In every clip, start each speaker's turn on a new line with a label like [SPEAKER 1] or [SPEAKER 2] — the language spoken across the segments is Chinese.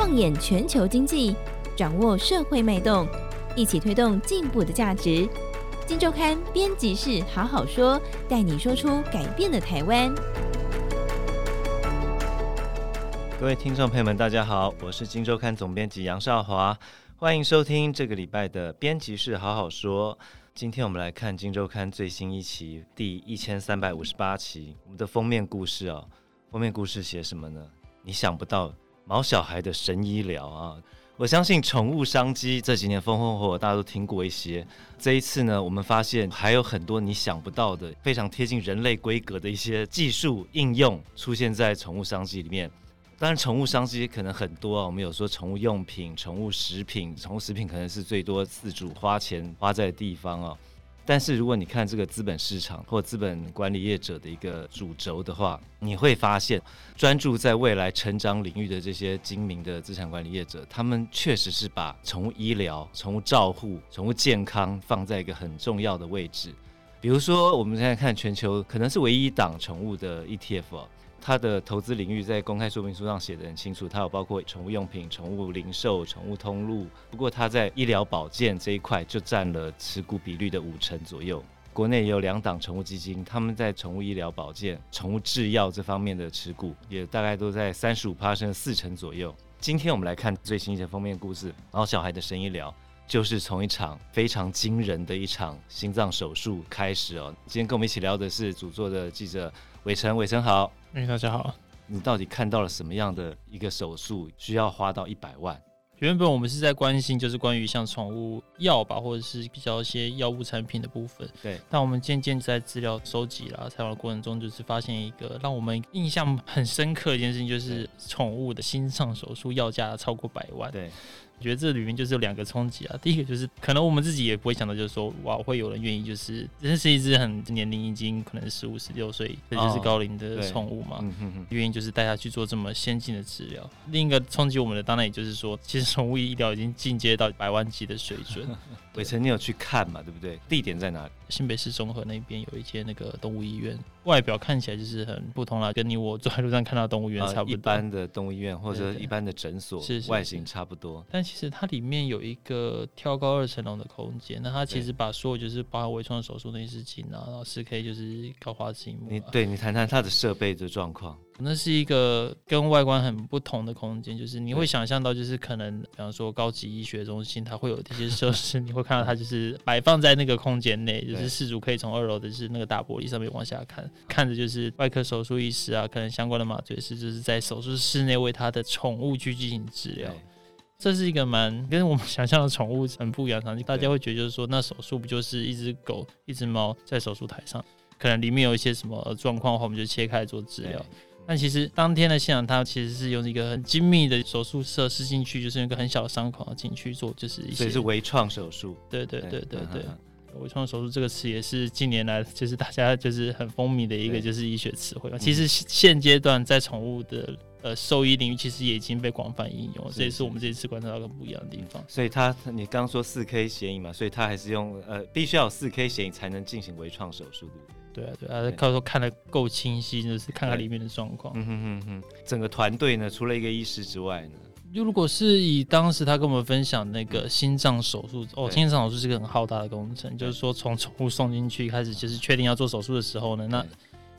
[SPEAKER 1] 放眼全球经济，掌握社会脉动，一起推动进步的价值。金周刊编辑室好好说，带你说出改变的台湾。
[SPEAKER 2] 各位听众朋友们，大家好，我是金周刊总编辑杨少华，欢迎收听这个礼拜的编辑室好好说。今天我们来看金周刊最新一期第一千三百五十八期，我们的封面故事哦。封面故事写什么呢？你想不到毛小孩的神医疗啊！我相信宠物商机这几年风风火火，大家都听过一些。这一次呢，我们发现还有很多你想不到的、非常贴近人类规格的一些技术应用出现在宠物商机里面。当然，宠物商机可能很多啊，我们有说宠物用品、宠物食品，宠物食品可能是最多自主花钱花在的地方啊。但是如果你看这个资本市场或资本管理业者的一个主轴的话，你会发现，专注在未来成长领域的这些精明的资产管理业者，他们确实是把宠物医疗、宠物照护、宠物健康放在一个很重要的位置。比如说，我们现在看全球可能是唯一一档宠物的 ETF。它的投资领域在公开说明书上写得很清楚，它有包括宠物用品、宠物零售、宠物通路。不过它在医疗保健这一块就占了持股比率的五成左右。国内也有两档宠物基金，他们在宠物医疗保健、宠物制药这方面的持股也大概都在三十五趴甚至四成左右。今天我们来看最新一些封面故事，然后小孩的神医疗就是从一场非常惊人的一场心脏手术开始哦。今天跟我们一起聊的是主作的记者伟成，伟成好。
[SPEAKER 3] 哎，大家好！
[SPEAKER 2] 你到底看到了什么样的一个手术需要花到一百万？
[SPEAKER 3] 原本我们是在关心就是关于像宠物药吧，或者是比较一些药物产品的部分。
[SPEAKER 2] 对。
[SPEAKER 3] 但我们渐渐在资料收集啦、采访的过程中，就是发现一个让我们印象很深刻的一件事情，就是宠物的心脏手术要价超过百万。
[SPEAKER 2] 对。
[SPEAKER 3] 我觉得这里面就是有两个冲击啊，第一个就是可能我们自己也不会想到，就是说哇，会有人愿意就是这是一只很年龄已经可能十五十六岁，这就是高龄的宠物嘛，愿、哦、意就是带它去做这么先进的治疗。另一个冲击我们的当然也就是说，其实宠物医疗已经进阶到百万级的水准。
[SPEAKER 2] 伟成，你有去看嘛？对不对？地点在哪里？
[SPEAKER 3] 新北市综合那边有一间那个动物医院，外表看起来就是很不同啦，跟你我走在路上看到动物医院差不多。
[SPEAKER 2] 一般的动物医院或者一般的诊所，是外形差不多。
[SPEAKER 3] 但其实它里面有一个挑高二层楼的空间，那它其实把所有就是包含微创手术那些事情啊，然后四 K 就是高画质萤幕。
[SPEAKER 2] 你对你谈谈它的设备的状况。
[SPEAKER 3] 那是一个跟外观很不同的空间，就是你会想象到，就是可能，比方说高级医学中心，它会有这些设施，你会看到它就是摆放在那个空间内，就是事主可以从二楼的就是那个大玻璃上面往下看，看着就是外科手术医师啊，可能相关的麻醉师，就是在手术室内为他的宠物去进行治疗。这是一个蛮 跟我们想象的宠物很不一样的场景，大家会觉得就是说，那手术不就是一只狗、一只猫在手术台上，可能里面有一些什么状况的话，我们就切开做治疗。但其实当天的现场，它其实是用一个很精密的手术设施进去，就是用一个很小的伤口进去做，就是一些。
[SPEAKER 2] 所以是微创手术。
[SPEAKER 3] 对对对对对，对，微创手术这个词也是近年来就是大家就是很风靡的一个就是医学词汇。其实现阶段在宠物的呃兽医领域，其实也已经被广泛应用，这也是我们这一次观察到的不一样的地方。
[SPEAKER 2] 所以它你刚刚说四 K 显影嘛，所以它还是用呃必须要有四 K 显影才能进行微创手术，对不对？
[SPEAKER 3] 对啊，对啊，靠说看得够清晰，就是看看里面的状况。嗯哼
[SPEAKER 2] 哼哼，整个团队呢，除了一个医师之外呢，
[SPEAKER 3] 就如果是以当时他跟我们分享那个心脏手术，哦，心脏手术是一个很浩大的工程，就是说从宠物送进去开始，就是确定要做手术的时候呢，那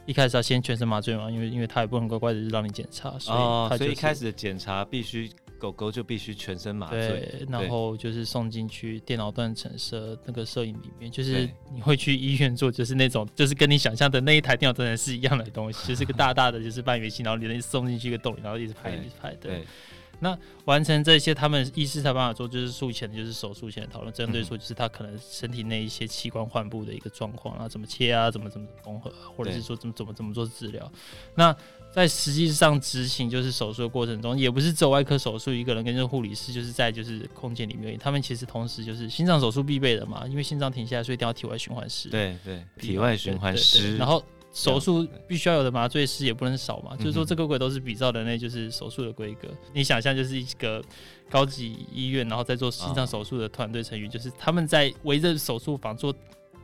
[SPEAKER 3] 一开始要先全身麻醉嘛，因为因为他也不能乖乖的让你检查，所以所以一
[SPEAKER 2] 开始的检查必须。狗狗就必须全身麻醉，
[SPEAKER 3] 对，然后就是送进去电脑断层摄那个摄影里面，就是你会去医院做，就是那种就是跟你想象的那一台电脑断层是一样的东西，就是个大大的就是半圆形，然后里面送进去一个洞里，然后一直拍一直拍。对，对那完成这些，他们医师才办法做，就是术前的就是手术前的讨论，针对说就是他可能身体内一些器官患部的一个状况，然后怎么切啊，怎么怎么缝合，或者是说怎么怎么怎么做治疗，那。在实际上执行就是手术的过程中，也不是只有外科手术一个人跟这个护理师就是在就是空间里面，他们其实同时就是心脏手术必备的嘛，因为心脏停下来，所以一定要体外循环师。
[SPEAKER 2] 对对，体外循环师。
[SPEAKER 3] 然后手术必须要有的麻醉师也不能少嘛，就是说这个规都是比照的那就是手术的规格。你想象就是一个高级医院，然后在做心脏手术的团队成员，就是他们在围着手术房做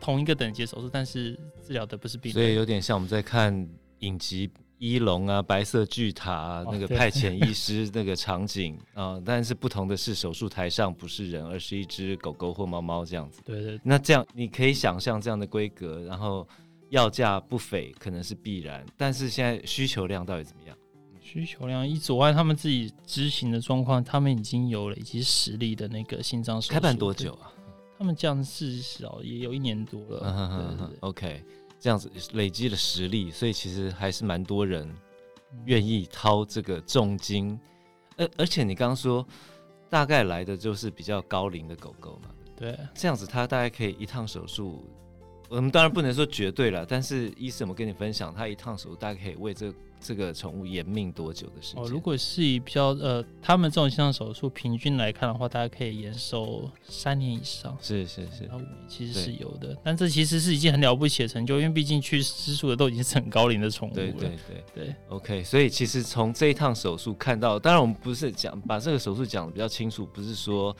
[SPEAKER 3] 同一个等级的手术，但是治疗的不是病人。
[SPEAKER 2] 所以有点像我们在看影集。一龙啊，白色巨塔啊，
[SPEAKER 3] 哦、
[SPEAKER 2] 那个派遣医师那个场景 啊、呃，但是不同的是，手术台上不是人，而是一只狗狗或猫猫这样子。
[SPEAKER 3] 对，对对。
[SPEAKER 2] 那这样你可以想象这样的规格，然后要价不菲，可能是必然。但是现在需求量到底怎么样？
[SPEAKER 3] 需求量，以左岸他们自己执行的状况，他们已经有了以及实力的那个心脏手术。
[SPEAKER 2] 开办多久啊？
[SPEAKER 3] 他们这样至少也有一年多了。嗯哼哼哼
[SPEAKER 2] OK，这样子累积了实力，所以其实还是蛮多人愿意掏这个重金。而、嗯、而且你刚刚说，大概来的就是比较高龄的狗狗嘛。
[SPEAKER 3] 对，
[SPEAKER 2] 这样子他大概可以一趟手术，我们当然不能说绝对了，但是医生我跟你分享，他一趟手术大概可以为这。这个宠物延命多久的时间？
[SPEAKER 3] 哦，如果是以比较呃，他们这种心脏手术平均来看的话，大家可以延寿三年以上。
[SPEAKER 2] 是是是，
[SPEAKER 3] 五年其实是有的，但这其实是一件很了不起的成就，因为毕竟去施术的都已经是很高龄的宠物了。
[SPEAKER 2] 对对对
[SPEAKER 3] 对，对
[SPEAKER 2] ，OK。所以其实从这一趟手术看到，当然我们不是讲把这个手术讲的比较清楚，不是说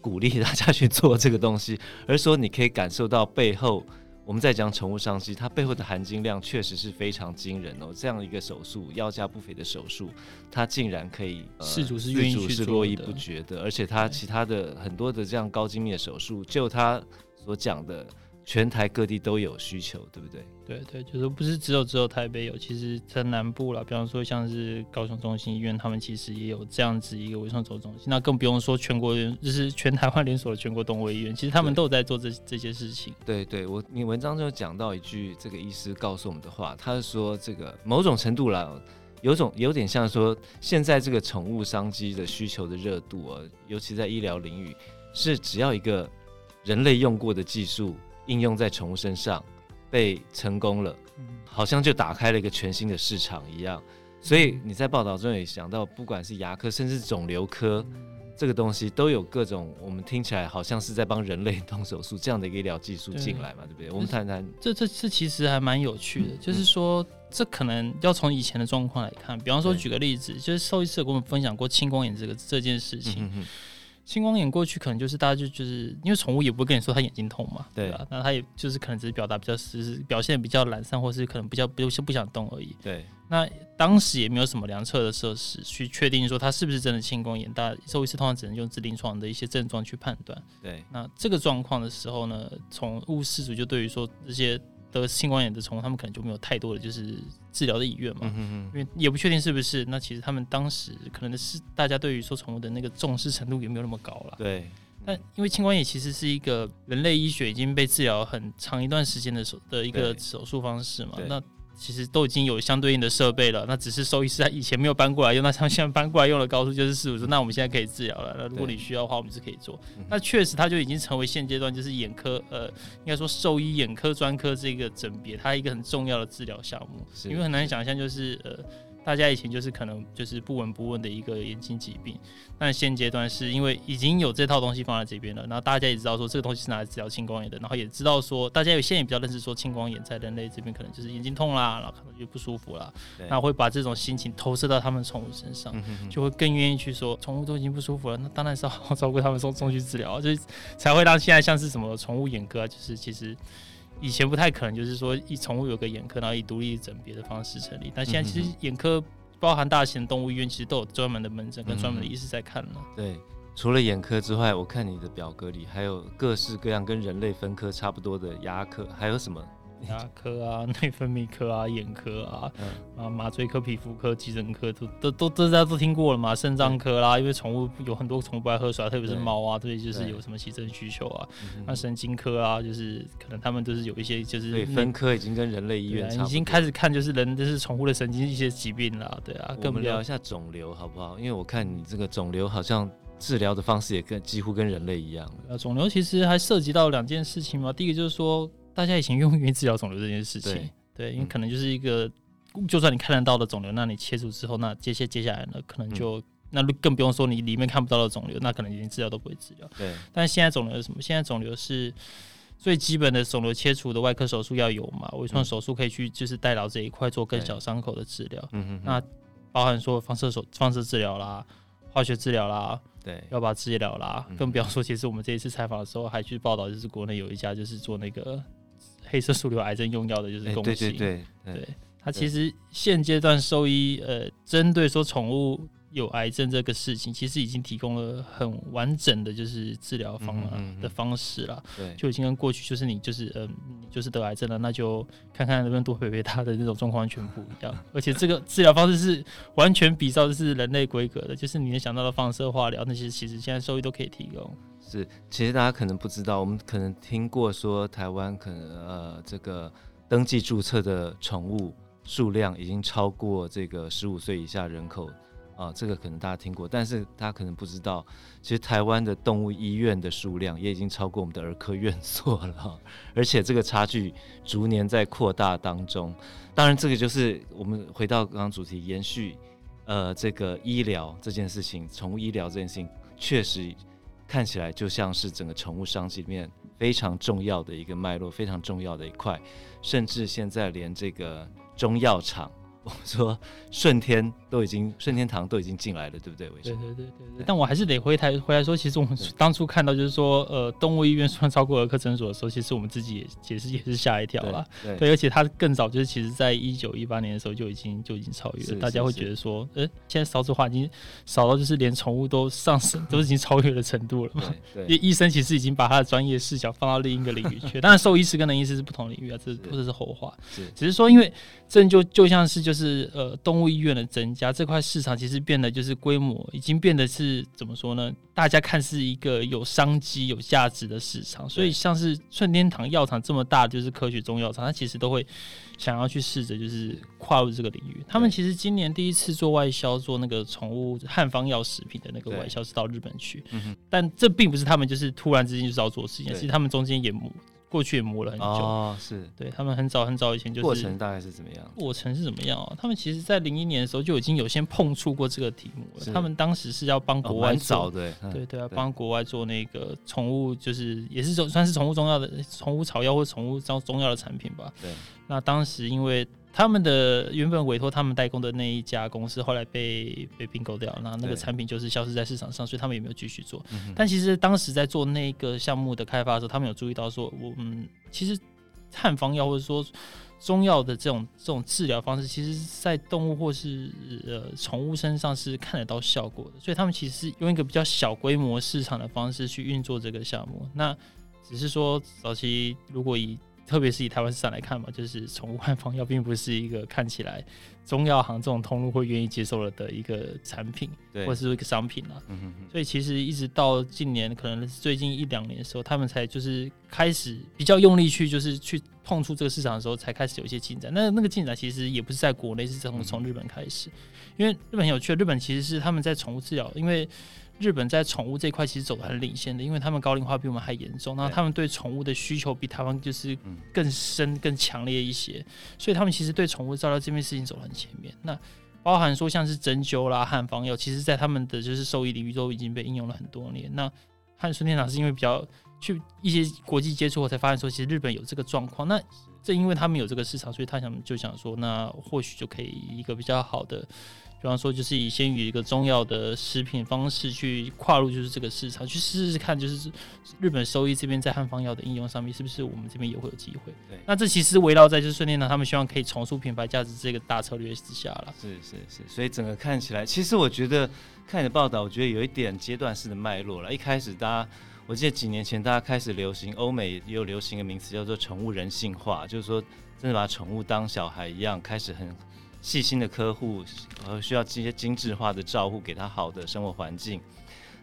[SPEAKER 2] 鼓励大家去做这个东西，而是说你可以感受到背后。我们在讲宠物商机，它背后的含金量确实是非常惊人哦。这样一个手术，要价不菲的手术，它竟然可以，
[SPEAKER 3] 事、呃、主是愿意去
[SPEAKER 2] 是络绎不绝的，而且它其他的很多的这样高精密的手术，就它所讲的。全台各地都有需求，对不对？
[SPEAKER 3] 对对，就是不是只有只有台北有，其实在南部啦，比方说像是高雄中心医院，他们其实也有这样子一个微创手术中心。那更不用说全国，就是全台湾连锁的全国动物医院，其实他们都有在做这这些事情。
[SPEAKER 2] 对对，我你文章就讲到一句这个医师告诉我们的话，他是说这个某种程度啦，有种有点像说现在这个宠物商机的需求的热度啊，尤其在医疗领域，是只要一个人类用过的技术。应用在宠物身上被成功了，好像就打开了一个全新的市场一样。所以你在报道中也想到，不管是牙科，甚至肿瘤科，这个东西都有各种我们听起来好像是在帮人类动手术这样的一个医疗技术进来嘛，对。不对？我们谈谈。
[SPEAKER 3] 这这这其实还蛮有趣的，就是说这可能要从以前的状况来看，比方说举个例子，就是兽医师跟我们分享过青光眼这个这件事情。青光眼过去可能就是大家就就是因为宠物也不会跟你说它眼睛痛嘛，对吧？那它也就是可能只是表达比较是表现比较懒散，或是可能比较不就不想动而已。
[SPEAKER 2] 对。
[SPEAKER 3] 那当时也没有什么量测的设施去确定说它是不是真的青光眼，大家兽医师通常只能用自临床的一些症状去判断。
[SPEAKER 2] 对。那
[SPEAKER 3] 这个状况的时候呢，宠物饲主就对于说这些。得青光眼的宠物，他们可能就没有太多的就是治疗的意愿嘛，因为也不确定是不是。那其实他们当时可能是大家对于说宠物的那个重视程度也没有那么高了。
[SPEAKER 2] 对。
[SPEAKER 3] 但因为青光眼其实是一个人类医学已经被治疗很长一段时间的手的一个手术方式嘛，那。其实都已经有相对应的设备了，那只是兽医师他以前没有搬过来用，那他们现在搬过来用了高度就是四五十，那我们现在可以治疗了。那如果你需要的话，我们是可以做。那确实，它就已经成为现阶段就是眼科，呃，应该说兽医眼科专科这个诊别，它一个很重要的治疗项目。因为很难想象，就是呃。大家以前就是可能就是不闻不问的一个眼睛疾病，但现阶段是因为已经有这套东西放在这边了，然后大家也知道说这个东西是拿来治疗青光眼的，然后也知道说大家有现在也比较认识说青光眼在人类这边可能就是眼睛痛啦，然后可能就不舒服啦，那会把这种心情投射到他们宠物身上，就会更愿意去说宠物都已经不舒服了，那当然是要好好照顾他们送送去治疗，就是才会让现在像是什么宠物眼科啊，就是其实。以前不太可能，就是说以宠物有个眼科，然后以独立诊别的方式成立。但现在其实眼科包含大型动物医院，其实都有专门的门诊跟专门的医师在看了。
[SPEAKER 2] 对，除了眼科之外，我看你的表格里还有各式各样跟人类分科差不多的牙科，还有什么？
[SPEAKER 3] 牙科啊，内分泌科啊，眼科啊，嗯、啊，麻醉科、皮肤科、急诊科都都都大家都听过了嘛？肾脏科啦，因为宠物有很多宠物不爱喝水，特别是猫啊，对，就是有什么急症需求啊。那神经科啊，就是可能他们都是有一些就是
[SPEAKER 2] 对分科已经跟人类医院
[SPEAKER 3] 已经开始看就是人就是宠物的神经一些疾病了，对啊。跟
[SPEAKER 2] 我们聊一下肿瘤好不好？因为我看你这个肿瘤好像治疗的方式也跟几乎跟人类一样。
[SPEAKER 3] 呃，肿瘤其实还涉及到两件事情嘛，第一个就是说。大家以前用不愿意治疗肿瘤这件事情，对，对，因为可能就是一个，嗯、就算你看得到的肿瘤，那你切除之后，那接下接下来呢，可能就、嗯、那更不用说你里面看不到的肿瘤，那可能连治疗都不会治疗。
[SPEAKER 2] 对，
[SPEAKER 3] 但现在肿瘤是什么？现在肿瘤是最基本的肿瘤切除的外科手术要有嘛？微创手术可以去就是带到这一块做更小伤口的治疗。嗯哼，那包含说放射手放射治疗啦、化学治疗啦，
[SPEAKER 2] 对，
[SPEAKER 3] 要把治疗啦，更不要说，其实我们这一次采访的时候还去报道，就是国内有一家就是做那个。黑色素瘤癌症用药的就是共性，
[SPEAKER 2] 欸、对对对，
[SPEAKER 3] 对，它其实现阶段兽医呃，针对说宠物。有癌症这个事情，其实已经提供了很完整的就是治疗方案的方式了。对，就已经跟过去就是你就是嗯，你就是得癌症了，那就看看能不能多陪陪他的那种状况完全不一样。而且这个治疗方式是完全比照的是人类规格的，就是你能想到的放射化疗那些，其实现在兽医都可以提供。
[SPEAKER 2] 是，其实大家可能不知道，我们可能听过说台湾可能呃这个登记注册的宠物数量已经超过这个十五岁以下人口。啊，这个可能大家听过，但是大家可能不知道，其实台湾的动物医院的数量也已经超过我们的儿科院所了，而且这个差距逐年在扩大当中。当然，这个就是我们回到刚刚主题，延续呃这个医疗这件事情，宠物医疗这件事情，确实看起来就像是整个宠物商机里面非常重要的一个脉络，非常重要的一块，甚至现在连这个中药厂。我们 说顺天都已经顺天堂都已经进来了，对不对？
[SPEAKER 3] 对对对对对。但我还是得回台回来说，其实我们 当初看到就是说，呃，动物医院算超过儿科诊所的时候，其实我们自己也其实也是吓一跳啦。对，对，而且它更早就是其实在一九一八年的时候就已经就已经超越了，大家会觉得说，呃，现在少子化已经少到就是连宠物都上升，都已经超越的程度了嘛。对。因为医生其实已经把他的专业视角放到另一个领域去，当然兽医师跟人医师是不同领域啊，这或者是后话。是。只是说，因为这就就像是就是。是呃，动物医院的增加，这块市场其实变得就是规模已经变得是怎么说呢？大家看是一个有商机、有价值的市场，所以像是顺天堂药厂这么大，就是科学中药厂，它其实都会想要去试着就是跨入这个领域。他们其实今年第一次做外销，做那个宠物汉方药食品的那个外销是到日本去，但这并不是他们就是突然之间就是要做事情，其实他们中间也。过去也磨了很久，
[SPEAKER 2] 哦，是
[SPEAKER 3] 对他们很早很早以前就是
[SPEAKER 2] 过程大概是怎么样？
[SPEAKER 3] 过程是怎么样啊？他们其实，在零一年的时候就已经有先碰触过这个题目了。他们当时是要帮国外做，对对对啊，帮国外做那个宠物，就是也是算是宠物中药的宠物草药或宠物中中药的产品吧。对，那当时因为。他们的原本委托他们代工的那一家公司，后来被被并购掉，然后那个产品就是消失在市场上，所以他们也没有继续做。嗯、但其实当时在做那个项目的开发的时候，他们有注意到说，我嗯，其实汉方药或者说中药的这种这种治疗方式，其实在动物或是呃宠物身上是看得到效果的。所以他们其实是用一个比较小规模市场的方式去运作这个项目。那只是说早期如果以特别是以台湾市场来看嘛，就是宠物汉方药并不是一个看起来中药行这种通路会愿意接受了的一个产品，对，或者是一个商品啊。嗯哼哼。所以其实一直到近年，可能最近一两年的时候，他们才就是开始比较用力去，就是去碰触这个市场的时候，才开始有一些进展。那那个进展其实也不是在国内，是从从日本开始，因为日本很有趣，日本其实是他们在宠物治疗，因为。日本在宠物这一块其实走的很领先的，因为他们高龄化比我们还严重，然后他们对宠物的需求比台湾就是更深、更强烈一些，所以他们其实对宠物照料这件事情走得很前面。那包含说像是针灸啦、汉方药，其实在他们的就是受益领域都已经被应用了很多年。那汉顺天堂是因为比较去一些国际接触，我才发现说其实日本有这个状况。那正因为他们有这个市场，所以他想就想说，那或许就可以一个比较好的。比方说，就是以先以一个中药的食品方式去跨入，就是这个市场，去试试看，就是日本收益这边在汉方药的应用上面，是不是我们这边也会有机会？对，那这其实围绕在就是顺天堂他们希望可以重塑品牌价值这个大策略之下了。
[SPEAKER 2] 是是是，所以整个看起来，其实我觉得看你的报道，我觉得有一点阶段式的脉络了。一开始大家，我记得几年前大家开始流行，欧美也有流行一个名词叫做宠物人性化，就是说真的把宠物当小孩一样，开始很。细心的呵护，呃，需要这些精致化的照顾，给他好的生活环境。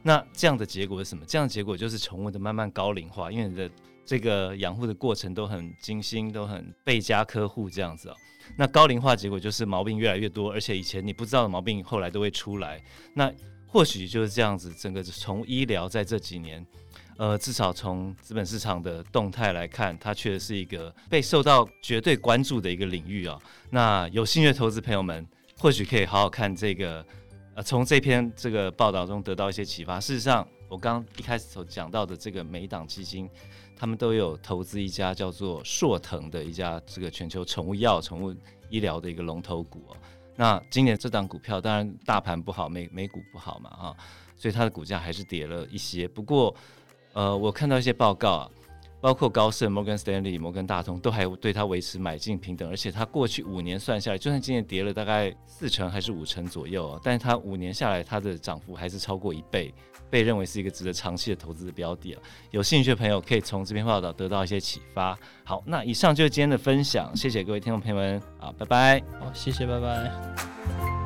[SPEAKER 2] 那这样的结果是什么？这样的结果就是宠物的慢慢高龄化，因为你的这个养护的过程都很精心，都很倍加呵护，这样子哦。那高龄化结果就是毛病越来越多，而且以前你不知道的毛病，后来都会出来。那或许就是这样子，整个宠物医疗在这几年。呃，至少从资本市场的动态来看，它确实是一个被受到绝对关注的一个领域啊、哦。那有兴趣的投资朋友们，或许可以好好看这个，呃，从这篇这个报道中得到一些启发。事实上，我刚刚一开始所讲到的这个美党基金，他们都有投资一家叫做硕腾的一家这个全球宠物药、宠物医疗的一个龙头股哦。那今年这档股票，当然大盘不好，美美股不好嘛，哈，所以它的股价还是跌了一些。不过，呃，我看到一些报告啊，包括高盛、摩根士丹利、摩根大通都还对它维持买进平等，而且它过去五年算下来，就算今年跌了大概四成还是五成左右，啊但是它五年下来它的涨幅还是超过一倍，被认为是一个值得长期的投资的标的啊。有兴趣的朋友可以从这篇报道得到一些启发。好，那以上就是今天的分享，谢谢各位听众朋友们，啊，拜拜。
[SPEAKER 3] 好，谢谢，拜拜。